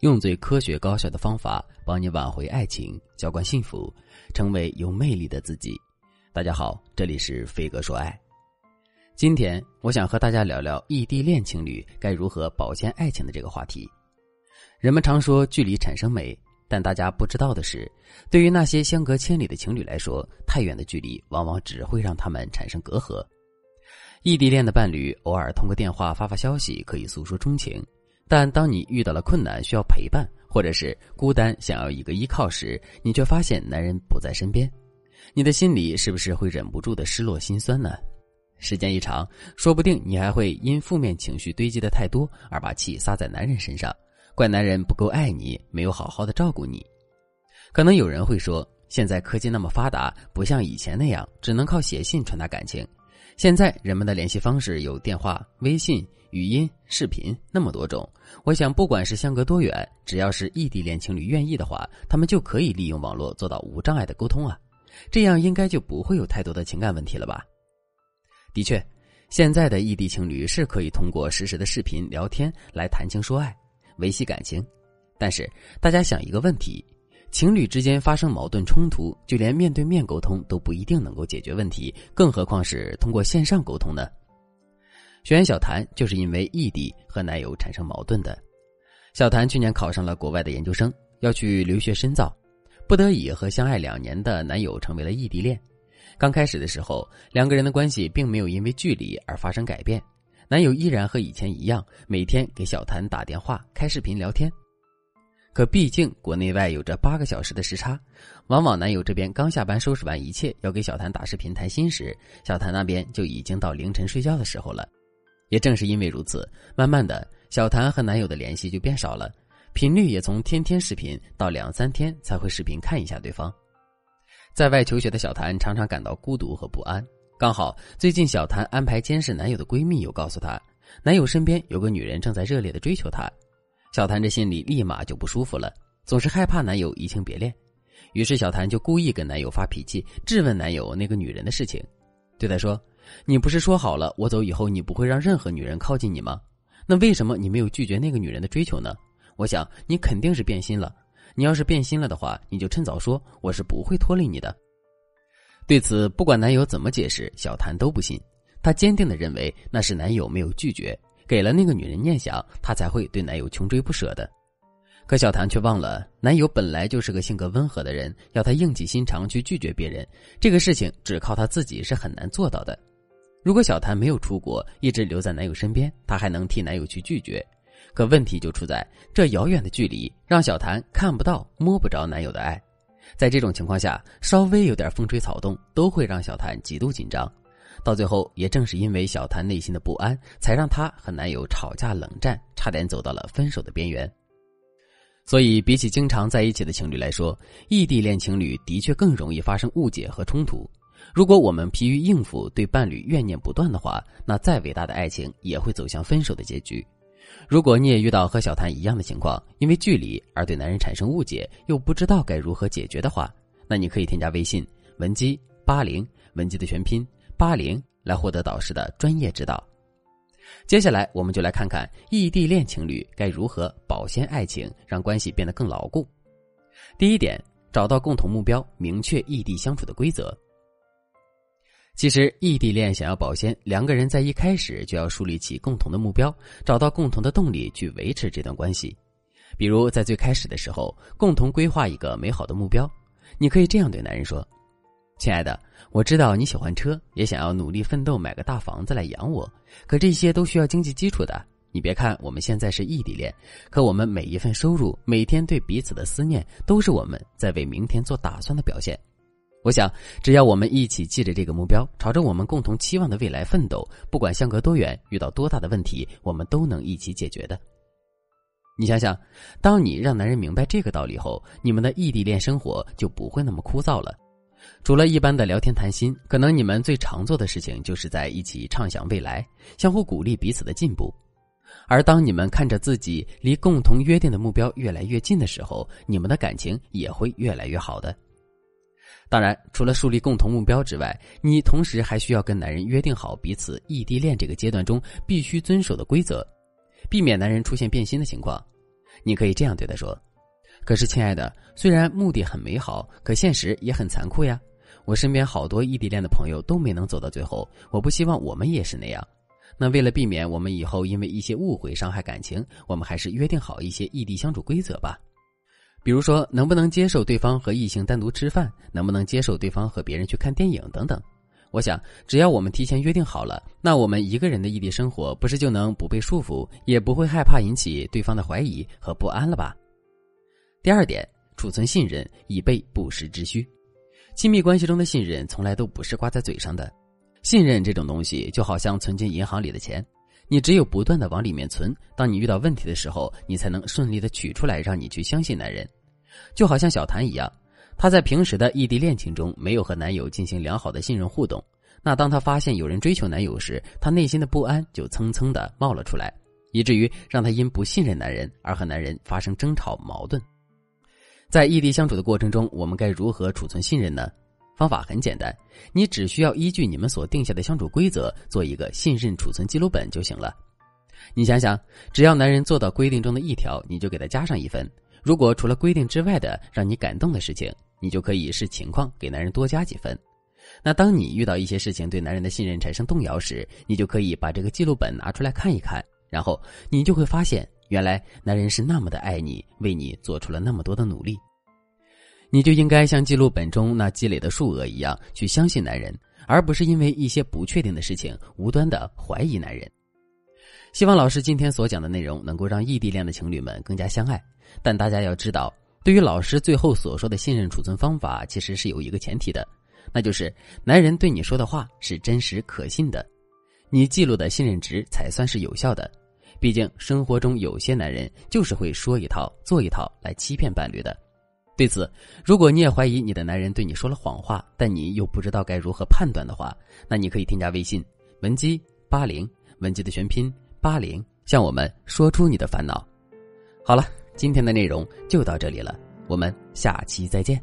用最科学高效的方法帮你挽回爱情，浇灌幸福，成为有魅力的自己。大家好，这里是飞哥说爱。今天我想和大家聊聊异地恋情侣该如何保鲜爱情的这个话题。人们常说距离产生美，但大家不知道的是，对于那些相隔千里的情侣来说，太远的距离往往只会让他们产生隔阂。异地恋的伴侣偶尔通过电话发发消息，可以诉说衷情。但当你遇到了困难需要陪伴，或者是孤单想要一个依靠时，你却发现男人不在身边，你的心里是不是会忍不住的失落心酸呢？时间一长，说不定你还会因负面情绪堆积的太多而把气撒在男人身上，怪男人不够爱你，没有好好的照顾你。可能有人会说，现在科技那么发达，不像以前那样只能靠写信传达感情，现在人们的联系方式有电话、微信。语音、视频那么多种，我想不管是相隔多远，只要是异地恋情侣愿意的话，他们就可以利用网络做到无障碍的沟通啊，这样应该就不会有太多的情感问题了吧？的确，现在的异地情侣是可以通过实时的视频聊天来谈情说爱、维系感情，但是大家想一个问题：情侣之间发生矛盾冲突，就连面对面沟通都不一定能够解决问题，更何况是通过线上沟通呢？学员小谭就是因为异地和男友产生矛盾的。小谭去年考上了国外的研究生，要去留学深造，不得已和相爱两年的男友成为了异地恋。刚开始的时候，两个人的关系并没有因为距离而发生改变，男友依然和以前一样，每天给小谭打电话、开视频聊天。可毕竟国内外有着八个小时的时差，往往男友这边刚下班收拾完一切，要给小谭打视频谈心时，小谭那边就已经到凌晨睡觉的时候了。也正是因为如此，慢慢的，小谭和男友的联系就变少了，频率也从天天视频到两三天才会视频看一下对方。在外求学的小谭常常感到孤独和不安。刚好最近，小谭安排监视男友的闺蜜又告诉她，男友身边有个女人正在热烈的追求她。小谭这心里立马就不舒服了，总是害怕男友移情别恋，于是小谭就故意跟男友发脾气，质问男友那个女人的事情，对他说。你不是说好了，我走以后你不会让任何女人靠近你吗？那为什么你没有拒绝那个女人的追求呢？我想你肯定是变心了。你要是变心了的话，你就趁早说，我是不会拖累你的。对此，不管男友怎么解释，小谭都不信。他坚定的认为那是男友没有拒绝，给了那个女人念想，她才会对男友穷追不舍的。可小谭却忘了，男友本来就是个性格温和的人，要他硬起心肠去拒绝别人，这个事情只靠他自己是很难做到的。如果小谭没有出国，一直留在男友身边，她还能替男友去拒绝。可问题就出在这遥远的距离，让小谭看不到、摸不着男友的爱。在这种情况下，稍微有点风吹草动，都会让小谭极度紧张。到最后，也正是因为小谭内心的不安，才让她和男友吵架冷战，差点走到了分手的边缘。所以，比起经常在一起的情侣来说，异地恋情侣的确更容易发生误解和冲突。如果我们疲于应付，对伴侣怨念不断的话，那再伟大的爱情也会走向分手的结局。如果你也遇到和小谭一样的情况，因为距离而对男人产生误解，又不知道该如何解决的话，那你可以添加微信文姬八零，文姬的全拼八零，来获得导师的专业指导。接下来，我们就来看看异地恋情侣该如何保鲜爱情，让关系变得更牢固。第一点，找到共同目标，明确异地相处的规则。其实，异地恋想要保鲜，两个人在一开始就要树立起共同的目标，找到共同的动力去维持这段关系。比如，在最开始的时候，共同规划一个美好的目标。你可以这样对男人说：“亲爱的，我知道你喜欢车，也想要努力奋斗买个大房子来养我，可这些都需要经济基础的。你别看我们现在是异地恋，可我们每一份收入，每天对彼此的思念，都是我们在为明天做打算的表现。”我想，只要我们一起记着这个目标，朝着我们共同期望的未来奋斗，不管相隔多远，遇到多大的问题，我们都能一起解决的。你想想，当你让男人明白这个道理后，你们的异地恋生活就不会那么枯燥了。除了一般的聊天谈心，可能你们最常做的事情就是在一起畅想未来，相互鼓励彼此的进步。而当你们看着自己离共同约定的目标越来越近的时候，你们的感情也会越来越好的。当然，除了树立共同目标之外，你同时还需要跟男人约定好彼此异地恋这个阶段中必须遵守的规则，避免男人出现变心的情况。你可以这样对他说：“可是，亲爱的，虽然目的很美好，可现实也很残酷呀。我身边好多异地恋的朋友都没能走到最后，我不希望我们也是那样。那为了避免我们以后因为一些误会伤害感情，我们还是约定好一些异地相处规则吧。比如说，能不能接受对方和异性单独吃饭，能不能接受对方和别人去看电影等等。”我想，只要我们提前约定好了，那我们一个人的异地生活不是就能不被束缚，也不会害怕引起对方的怀疑和不安了吧？第二点，储存信任以备不时之需。亲密关系中的信任从来都不是挂在嘴上的，信任这种东西就好像存进银行里的钱，你只有不断的往里面存，当你遇到问题的时候，你才能顺利的取出来，让你去相信男人。就好像小谭一样。她在平时的异地恋情中没有和男友进行良好的信任互动，那当她发现有人追求男友时，她内心的不安就蹭蹭的冒了出来，以至于让她因不信任男人而和男人发生争吵矛盾。在异地相处的过程中，我们该如何储存信任呢？方法很简单，你只需要依据你们所定下的相处规则做一个信任储存记录本就行了。你想想，只要男人做到规定中的一条，你就给他加上一分；如果除了规定之外的让你感动的事情，你就可以视情况给男人多加几分。那当你遇到一些事情对男人的信任产生动摇时，你就可以把这个记录本拿出来看一看，然后你就会发现，原来男人是那么的爱你，为你做出了那么多的努力。你就应该像记录本中那积累的数额一样去相信男人，而不是因为一些不确定的事情无端的怀疑男人。希望老师今天所讲的内容能够让异地恋的情侣们更加相爱，但大家要知道。对于老师最后所说的信任储存方法，其实是有一个前提的，那就是男人对你说的话是真实可信的，你记录的信任值才算是有效的。毕竟生活中有些男人就是会说一套做一套来欺骗伴侣的。对此，如果你也怀疑你的男人对你说了谎话，但你又不知道该如何判断的话，那你可以添加微信文姬八零，文姬的全拼八零，向我们说出你的烦恼。好了。今天的内容就到这里了，我们下期再见。